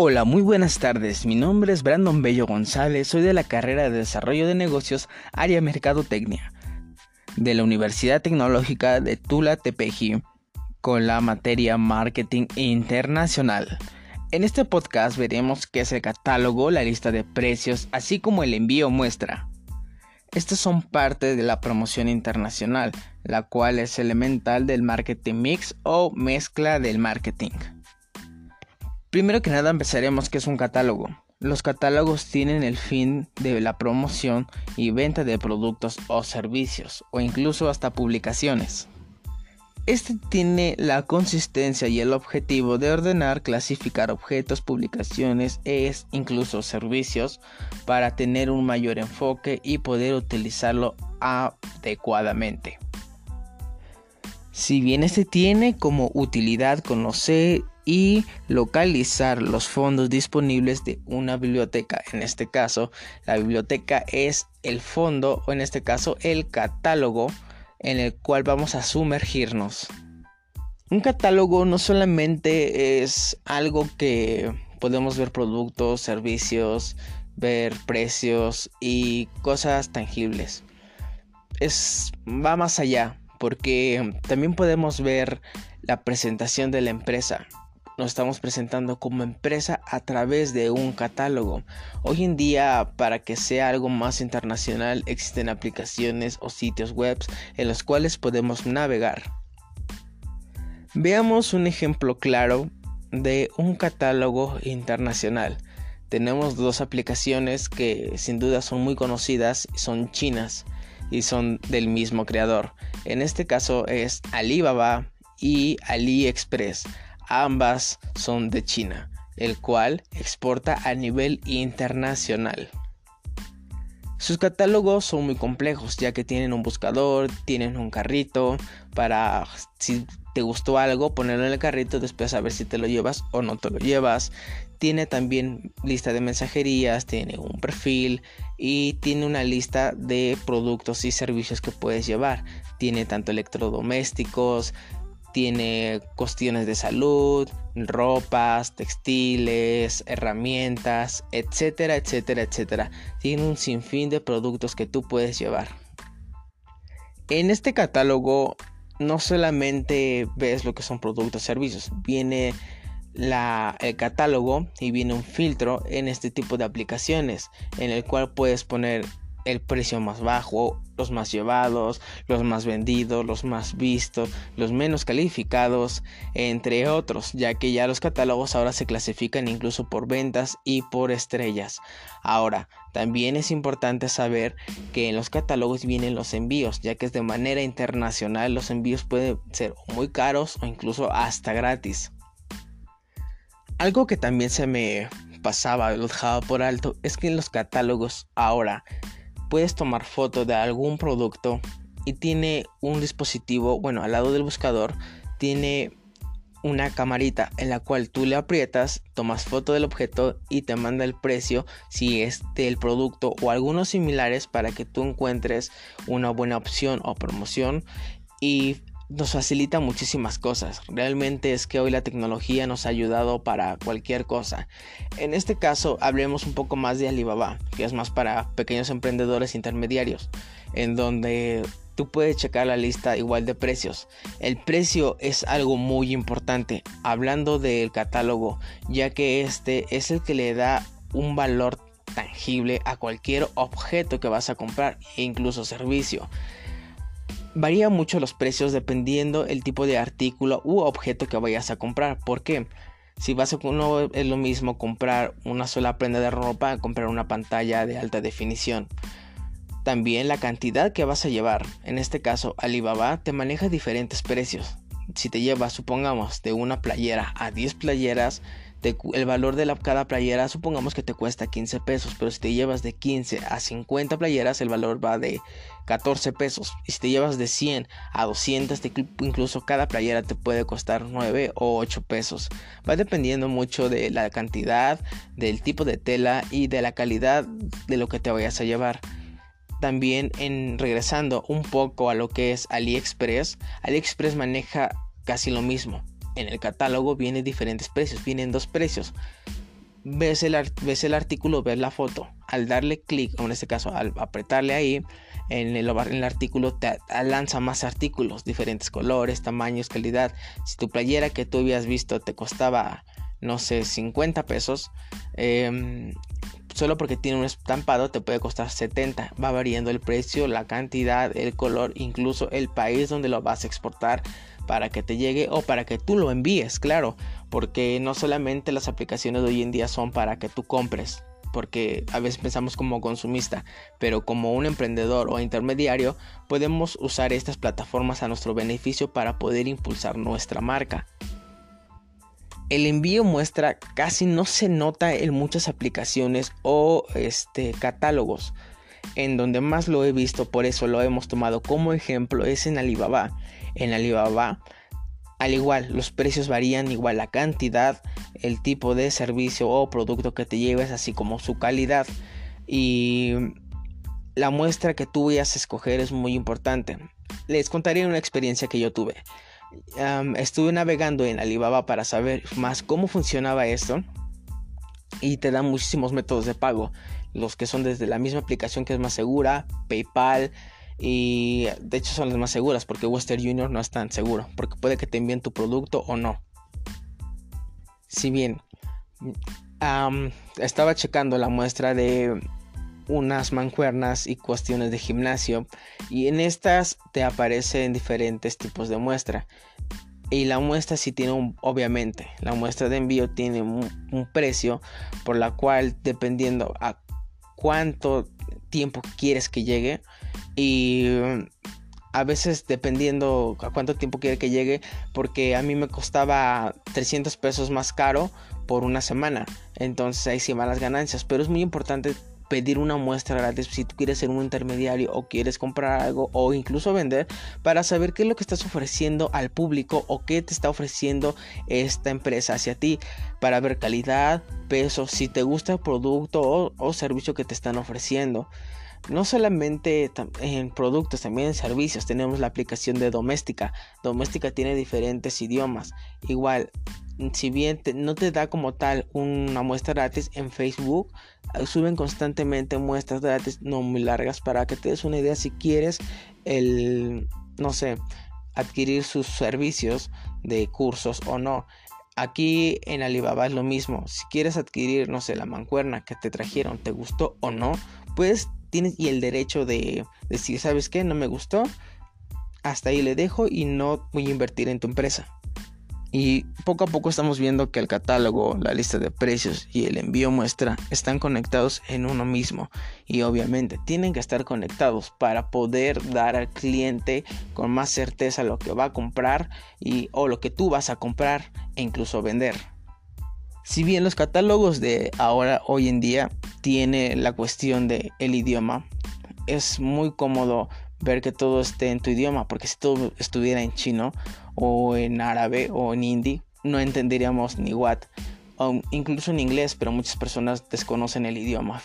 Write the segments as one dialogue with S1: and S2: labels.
S1: Hola, muy buenas tardes. Mi nombre es Brandon Bello González, soy de la carrera de Desarrollo de Negocios, área Mercadotecnia, de la Universidad Tecnológica de Tula Tepeji, con la materia Marketing Internacional. En este podcast veremos qué es el catálogo, la lista de precios, así como el envío muestra. Estos son parte de la promoción internacional, la cual es elemental del marketing mix o mezcla del marketing. Primero que nada empezaremos que es un catálogo. Los catálogos tienen el fin de la promoción y venta de productos o servicios o incluso hasta publicaciones. Este tiene la consistencia y el objetivo de ordenar, clasificar objetos, publicaciones e incluso servicios para tener un mayor enfoque y poder utilizarlo adecuadamente. Si bien este tiene como utilidad conocer y localizar los fondos disponibles de una biblioteca. En este caso, la biblioteca es el fondo o en este caso el catálogo en el cual vamos a sumergirnos. Un catálogo no solamente es algo que podemos ver productos, servicios, ver precios y cosas tangibles. Es va más allá porque también podemos ver la presentación de la empresa, nos estamos presentando como empresa a través de un catálogo. Hoy en día, para que sea algo más internacional, existen aplicaciones o sitios web en los cuales podemos navegar. Veamos un ejemplo claro de un catálogo internacional. Tenemos dos aplicaciones que sin duda son muy conocidas, son chinas y son del mismo creador. En este caso es Alibaba y AliExpress. Ambas son de China, el cual exporta a nivel internacional. Sus catálogos son muy complejos ya que tienen un buscador, tienen un carrito para si te gustó algo ponerlo en el carrito después a ver si te lo llevas o no te lo llevas. Tiene también lista de mensajerías, tiene un perfil y tiene una lista de productos y servicios que puedes llevar. Tiene tanto electrodomésticos, tiene cuestiones de salud, ropas, textiles, herramientas, etcétera, etcétera, etcétera. Tiene un sinfín de productos que tú puedes llevar. En este catálogo no solamente ves lo que son productos, servicios, viene la, el catálogo y viene un filtro en este tipo de aplicaciones en el cual puedes poner el precio más bajo, los más llevados, los más vendidos, los más vistos, los menos calificados, entre otros, ya que ya los catálogos ahora se clasifican incluso por ventas y por estrellas. Ahora, también es importante saber que en los catálogos vienen los envíos, ya que es de manera internacional, los envíos pueden ser muy caros o incluso hasta gratis. Algo que también se me pasaba, lo dejaba por alto, es que en los catálogos ahora puedes tomar foto de algún producto y tiene un dispositivo, bueno, al lado del buscador tiene una camarita en la cual tú le aprietas, tomas foto del objeto y te manda el precio si es del producto o algunos similares para que tú encuentres una buena opción o promoción. Y nos facilita muchísimas cosas. Realmente es que hoy la tecnología nos ha ayudado para cualquier cosa. En este caso hablemos un poco más de Alibaba, que es más para pequeños emprendedores intermediarios, en donde tú puedes checar la lista igual de precios. El precio es algo muy importante, hablando del catálogo, ya que este es el que le da un valor tangible a cualquier objeto que vas a comprar e incluso servicio. Varía mucho los precios dependiendo el tipo de artículo u objeto que vayas a comprar. ¿Por qué? Si vas a no es lo mismo comprar una sola prenda de ropa a comprar una pantalla de alta definición. También la cantidad que vas a llevar. En este caso, Alibaba te maneja diferentes precios. Si te llevas, supongamos, de una playera a 10 playeras, el valor de la, cada playera supongamos que te cuesta 15 pesos, pero si te llevas de 15 a 50 playeras el valor va de 14 pesos. Y si te llevas de 100 a 200, incluso cada playera te puede costar 9 o 8 pesos. Va dependiendo mucho de la cantidad, del tipo de tela y de la calidad de lo que te vayas a llevar. También en regresando un poco a lo que es AliExpress, AliExpress maneja casi lo mismo en el catálogo vienen diferentes precios, vienen dos precios. ves el, ves el artículo, ves la foto. Al darle clic, o en este caso al apretarle ahí, en el, en el, artículo te lanza más artículos, diferentes colores, tamaños, calidad. Si tu playera que tú habías visto te costaba, no sé, 50 pesos, eh, solo porque tiene un estampado te puede costar 70. Va variando el precio, la cantidad, el color, incluso el país donde lo vas a exportar para que te llegue o para que tú lo envíes, claro, porque no solamente las aplicaciones de hoy en día son para que tú compres, porque a veces pensamos como consumista, pero como un emprendedor o intermediario podemos usar estas plataformas a nuestro beneficio para poder impulsar nuestra marca. El envío muestra casi no se nota en muchas aplicaciones o este, catálogos. En donde más lo he visto, por eso lo hemos tomado como ejemplo, es en Alibaba. En Alibaba, al igual, los precios varían, igual la cantidad, el tipo de servicio o producto que te lleves, así como su calidad. Y la muestra que tú vayas a escoger es muy importante. Les contaré una experiencia que yo tuve estuve navegando en Alibaba para saber más cómo funcionaba esto y te dan muchísimos métodos de pago. Los que son desde la misma aplicación que es más segura, PayPal y de hecho son las más seguras porque Western Union no es tan seguro porque puede que te envíen tu producto o no. Si bien estaba checando la muestra de unas mancuernas y cuestiones de gimnasio y en estas te aparecen diferentes tipos de muestra y la muestra sí tiene un, obviamente la muestra de envío tiene un, precio por la cual dependiendo a cuánto tiempo quieres que llegue y a veces dependiendo a cuánto tiempo quiere que llegue porque a mí me costaba 300 pesos más caro por una semana entonces ahí sí van las ganancias pero es muy importante pedir una muestra gratis si tú quieres ser un intermediario o quieres comprar algo o incluso vender para saber qué es lo que estás ofreciendo al público o qué te está ofreciendo esta empresa hacia ti para ver calidad, peso, si te gusta el producto o, servicio que te están ofreciendo. No solamente en productos, también en servicios. Tenemos la aplicación de Doméstica. Doméstica tiene diferentes idiomas. Igual, si bien no te da como tal una muestra gratis en Facebook, eh, suben constantemente muestras gratis no muy largas para que te des una idea si quieres el, no sé, adquirir sus servicios de cursos o no. Aquí en Alibaba es lo mismo. Si quieres adquirir, no sé, la mancuerna que te trajeron, te gustó o no, pues tienes y el derecho de decir, ¿sabes qué? No me gustó. Hasta ahí le dejo y no voy a invertir en tu empresa. Y poco a poco estamos viendo que el catálogo, la lista de precios y el envío muestra están conectados en uno mismo. Y obviamente tienen que estar conectados para poder dar al cliente con más certeza lo que va a comprar y o lo que tú vas a comprar e incluso vender. Si bien los catálogos de ahora hoy en día tiene la cuestión de el idioma, es muy cómodo ver que todo esté en tu idioma, porque si todo estuviera en chino o en árabe o en hindi, no entenderíamos ni what, incluso en inglés, pero muchas personas desconocen el idioma.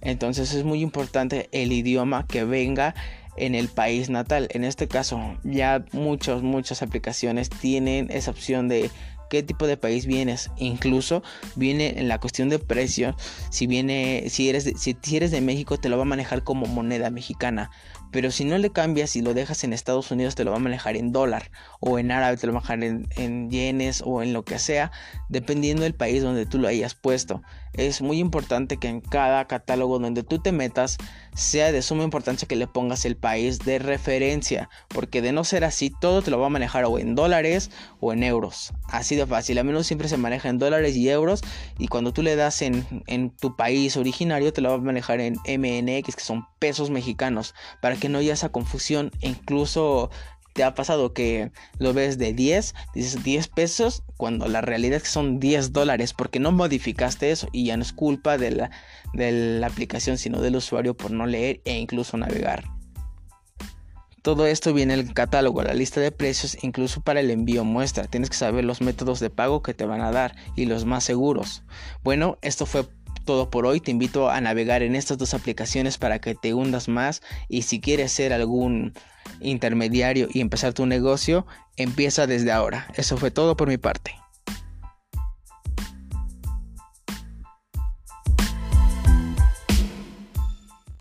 S1: Entonces es muy importante el idioma que venga en el país natal. En este caso, ya muchas, muchas aplicaciones tienen esa opción de qué tipo de país vienes. Incluso viene en la cuestión de precio. Si viene, si eres si eres de México, te lo va a manejar como moneda mexicana. Pero si no le cambias y lo dejas en Estados Unidos, te lo va a manejar en dólar o en árabe, te lo va a manejar en, en yenes o en lo que sea, dependiendo del país donde tú lo hayas puesto. Es muy importante que en cada catálogo donde tú te metas sea de suma importancia que le pongas el país de referencia, porque de no ser así, todo te lo va a manejar o en dólares o en euros. Así de fácil, a menos siempre se maneja en dólares y euros, y cuando tú le das en, en tu país originario, te lo va a manejar en MNX, que son pesos mexicanos, para que no haya esa confusión, incluso te ha pasado que lo ves de 10, dices 10 pesos, cuando la realidad es que son 10 dólares, porque no modificaste eso y ya no es culpa de la, de la aplicación, sino del usuario por no leer e incluso navegar. Todo esto viene en el catálogo, la lista de precios, incluso para el envío muestra. Tienes que saber los métodos de pago que te van a dar y los más seguros. Bueno, esto fue todo por hoy. Te invito a navegar en estas dos aplicaciones para que te hundas más y si quieres ser algún intermediario y empezar tu negocio, empieza desde ahora. Eso fue todo por mi parte.